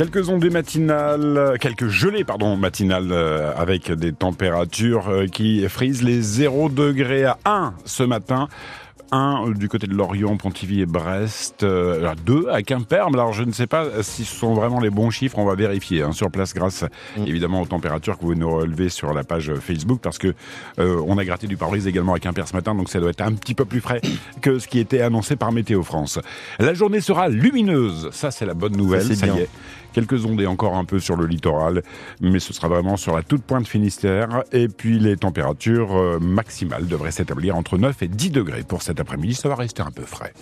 Quelques ondées matinales, quelques gelées pardon matinales euh, avec des températures euh, qui frisent les 0 degrés à 1 ce matin. 1 du côté de Lorient, Pontivy et Brest, 2 euh, à Quimper. Alors je ne sais pas si ce sont vraiment les bons chiffres, on va vérifier hein, sur place grâce mm. évidemment aux températures que vous nous relevez sur la page Facebook parce que on a gratté du pare-brise également à Quimper ce matin donc ça doit être un petit peu plus frais que ce qui était annoncé par Météo France. La journée sera lumineuse, ça c'est la bonne nouvelle, ça, y est. Quelques ondées encore un peu sur le littoral, mais ce sera vraiment sur la toute pointe Finistère. Et puis les températures euh, maximales devraient s'établir entre 9 et 10 degrés pour cet après-midi. Ça va rester un peu frais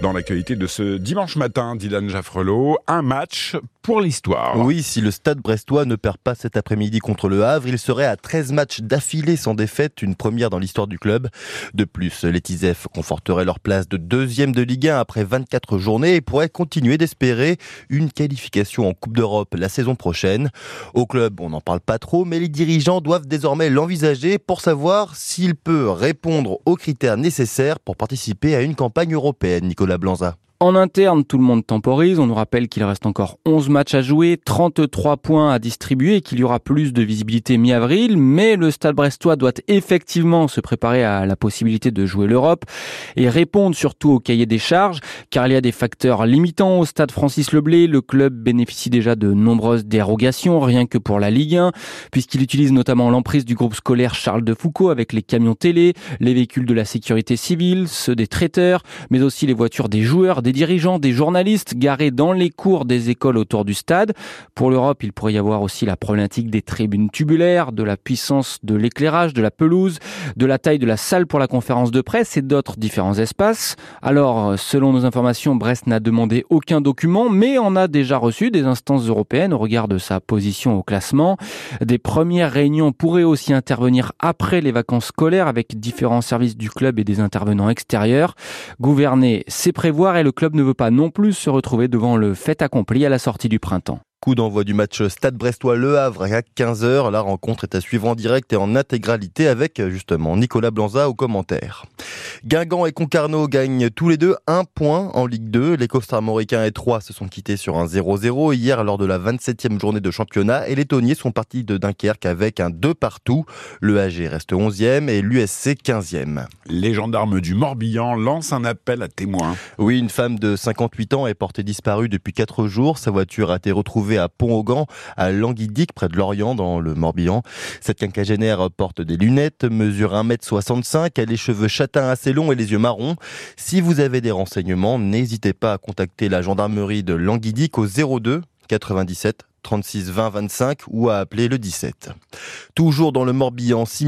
dans l'actualité de ce dimanche matin, Dylan Jaffrelot, un match pour l'histoire. Oui, si le Stade brestois ne perd pas cet après-midi contre le Havre, il serait à 13 matchs d'affilée sans défaite, une première dans l'histoire du club. De plus, les Tisef conforteraient leur place de deuxième de Ligue 1 après 24 journées et pourraient continuer d'espérer une qualification en Coupe d'Europe la saison prochaine. Au club, on n'en parle pas trop, mais les dirigeants doivent désormais l'envisager pour savoir s'il peut répondre aux critères nécessaires pour participer à une campagne européenne. Nicolas Blanza. En interne, tout le monde temporise. On nous rappelle qu'il reste encore 11 matchs à jouer, 33 points à distribuer et qu'il y aura plus de visibilité mi-avril. Mais le Stade brestois doit effectivement se préparer à la possibilité de jouer l'Europe et répondre surtout au cahier des charges, car il y a des facteurs limitants au Stade Francis Leblé. Le club bénéficie déjà de nombreuses dérogations, rien que pour la Ligue 1, puisqu'il utilise notamment l'emprise du groupe scolaire Charles de Foucault avec les camions télé, les véhicules de la sécurité civile, ceux des traiteurs, mais aussi les voitures des joueurs, dirigeants, des journalistes garés dans les cours des écoles autour du stade. Pour l'Europe, il pourrait y avoir aussi la problématique des tribunes tubulaires, de la puissance de l'éclairage, de la pelouse, de la taille de la salle pour la conférence de presse et d'autres différents espaces. Alors, selon nos informations, Brest n'a demandé aucun document, mais en a déjà reçu des instances européennes au regard de sa position au classement. Des premières réunions pourraient aussi intervenir après les vacances scolaires avec différents services du club et des intervenants extérieurs. Gouverner, c'est prévoir et le club ne veut pas non plus se retrouver devant le fait accompli à la sortie du printemps. Coup d'envoi du match Stade Brestois-Le Havre à 15h. La rencontre est à suivre en direct et en intégralité avec justement Nicolas Blanza au commentaire. Guingamp et Concarneau gagnent tous les deux un point en Ligue 2. Les Costarmoricains et Troyes se sont quittés sur un 0-0 hier lors de la 27e journée de championnat et les Tonniers sont partis de Dunkerque avec un 2 partout. Le AG reste 11e et l'USC 15e. Les gendarmes du Morbihan lancent un appel à témoins. Oui, une femme de 58 ans est portée disparue depuis 4 jours. Sa voiture a été retrouvée à Pont-Augan, à Languidic, près de Lorient, dans le Morbihan. Cette quinquagénaire porte des lunettes, mesure 1m65, a les cheveux châtains assez longs et les yeux marrons. Si vous avez des renseignements, n'hésitez pas à contacter la gendarmerie de Languidic au 02 97 36 20 25 ou à appeler le 17. Toujours dans le Morbihan, six,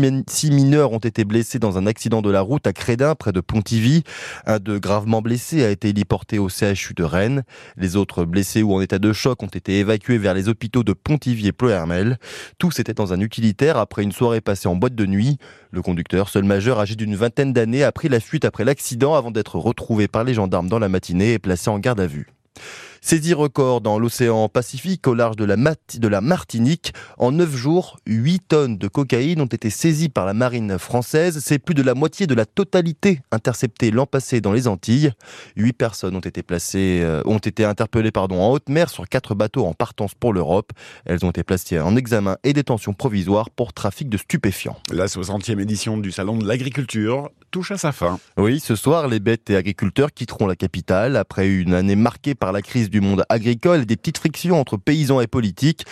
mineurs ont été blessés dans un accident de la route à Crédin, près de Pontivy. Un de gravement blessés a été héliporté au CHU de Rennes. Les autres blessés ou en état de choc ont été évacués vers les hôpitaux de Pontivy et Ploermel. Tous étaient dans un utilitaire après une soirée passée en boîte de nuit. Le conducteur, seul majeur âgé d'une vingtaine d'années, a pris la fuite après l'accident avant d'être retrouvé par les gendarmes dans la matinée et placé en garde à vue. Saisie record dans l'océan Pacifique au large de la, de la Martinique. En 9 jours, 8 tonnes de cocaïne ont été saisies par la marine française. C'est plus de la moitié de la totalité interceptée l'an passé dans les Antilles. 8 personnes ont été placées, euh, ont été interpellées pardon, en haute mer sur 4 bateaux en partance pour l'Europe. Elles ont été placées en examen et détention provisoire pour trafic de stupéfiants. La 60e édition du Salon de l'agriculture touche à sa fin. Oui, ce soir, les bêtes et agriculteurs quitteront la capitale après une année marquée par la crise du monde agricole et des petites frictions entre paysans et politiques.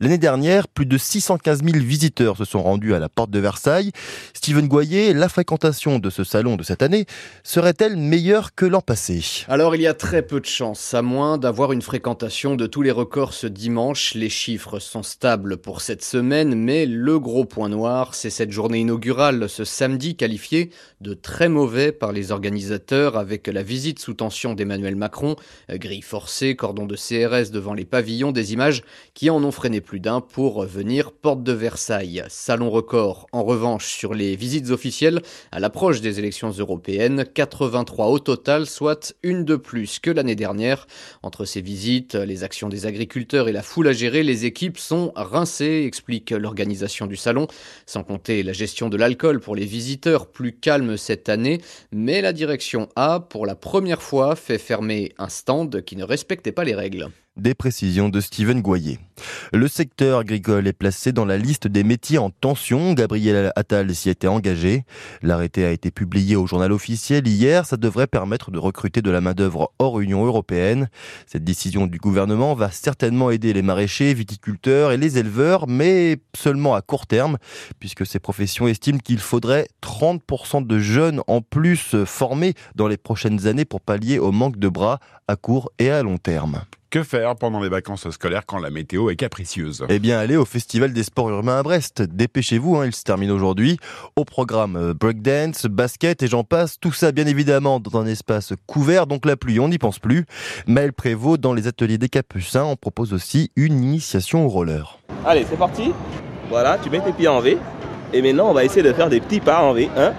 L'année dernière, plus de 615 000 visiteurs se sont rendus à la porte de Versailles. Steven Goyer, la fréquentation de ce salon de cette année serait-elle meilleure que l'an passé? Alors il y a très peu de chances, à moins d'avoir une fréquentation de tous les records ce dimanche. Les chiffres sont stables pour cette semaine, mais le gros point noir, c'est cette journée inaugurale ce samedi qualifiée de très mauvais par les organisateurs avec la visite sous tension d'Emmanuel Macron, grille forcée lancés, cordon de CRS devant les pavillons, des images qui en ont freiné plus d'un pour venir porte de Versailles. Salon record en revanche sur les visites officielles à l'approche des élections européennes, 83 au total, soit une de plus que l'année dernière. Entre ces visites, les actions des agriculteurs et la foule à gérer, les équipes sont rincées, explique l'organisation du salon, sans compter la gestion de l'alcool pour les visiteurs, plus calme cette année, mais la direction a, pour la première fois, fait fermer un stand qui ne respectait pas les règles. Des précisions de Steven Goyer. Le secteur agricole est placé dans la liste des métiers en tension. Gabriel Attal s'y était engagé. L'arrêté a été publié au journal officiel hier. Ça devrait permettre de recruter de la main-d'œuvre hors Union européenne. Cette décision du gouvernement va certainement aider les maraîchers, viticulteurs et les éleveurs, mais seulement à court terme, puisque ces professions estiment qu'il faudrait 30% de jeunes en plus formés dans les prochaines années pour pallier au manque de bras à court et à long terme. Que faire pendant les vacances scolaires quand la météo est capricieuse Eh bien, allez au Festival des sports urbains à Brest. Dépêchez-vous, hein, il se termine aujourd'hui. Au programme euh, breakdance, basket et j'en passe. Tout ça, bien évidemment, dans un espace couvert, donc la pluie, on n'y pense plus. Maël Prévost, dans les ateliers des Capucins, on propose aussi une initiation au roller. Allez, c'est parti. Voilà, tu mets tes pieds en V. Et maintenant, on va essayer de faire des petits pas en V. 1,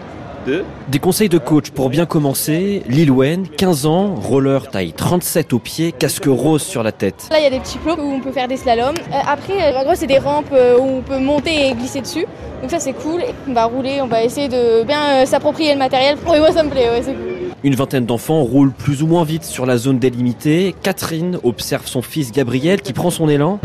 des conseils de coach pour bien commencer. Lil Wen, 15 ans, roller taille 37 au pied, casque rose sur la tête. Là, il y a des petits plots où on peut faire des slaloms. Euh, après, en gros, c'est des rampes euh, où on peut monter et glisser dessus. Donc ça, c'est cool. On va rouler, on va essayer de bien euh, s'approprier le matériel. Oui, moi, ça me plaît, ouais, c'est cool. Une vingtaine d'enfants roulent plus ou moins vite sur la zone délimitée. Catherine observe son fils Gabriel qui prend son élan.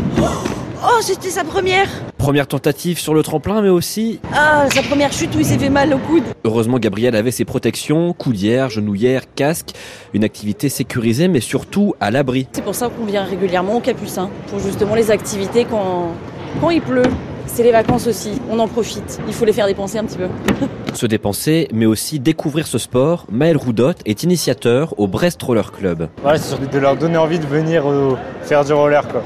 Oh, c'était sa première Première tentative sur le tremplin, mais aussi... Ah, sa première chute où il s'est fait mal au coude. Heureusement, Gabriel avait ses protections, coudière, genouillère, casque, une activité sécurisée, mais surtout à l'abri. C'est pour ça qu'on vient régulièrement au Capucin, pour justement les activités quand, quand il pleut. C'est les vacances aussi, on en profite. Il faut les faire dépenser un petit peu. Se dépenser, mais aussi découvrir ce sport. Maël Roudot est initiateur au Brest Roller Club. Ouais, c'est surtout de leur donner envie de venir euh, faire du roller. Quoi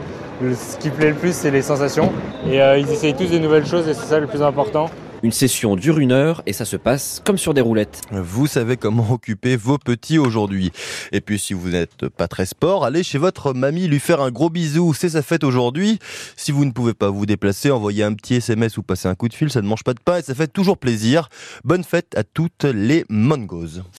ce qui plaît le plus, c'est les sensations. Et euh, ils essayent tous des nouvelles choses et c'est ça le plus important. Une session dure une heure et ça se passe comme sur des roulettes. Vous savez comment occuper vos petits aujourd'hui. Et puis si vous n'êtes pas très sport, allez chez votre mamie lui faire un gros bisou. C'est sa fête aujourd'hui. Si vous ne pouvez pas vous déplacer, envoyez un petit SMS ou passer un coup de fil, ça ne mange pas de pain et ça fait toujours plaisir. Bonne fête à toutes les mongos.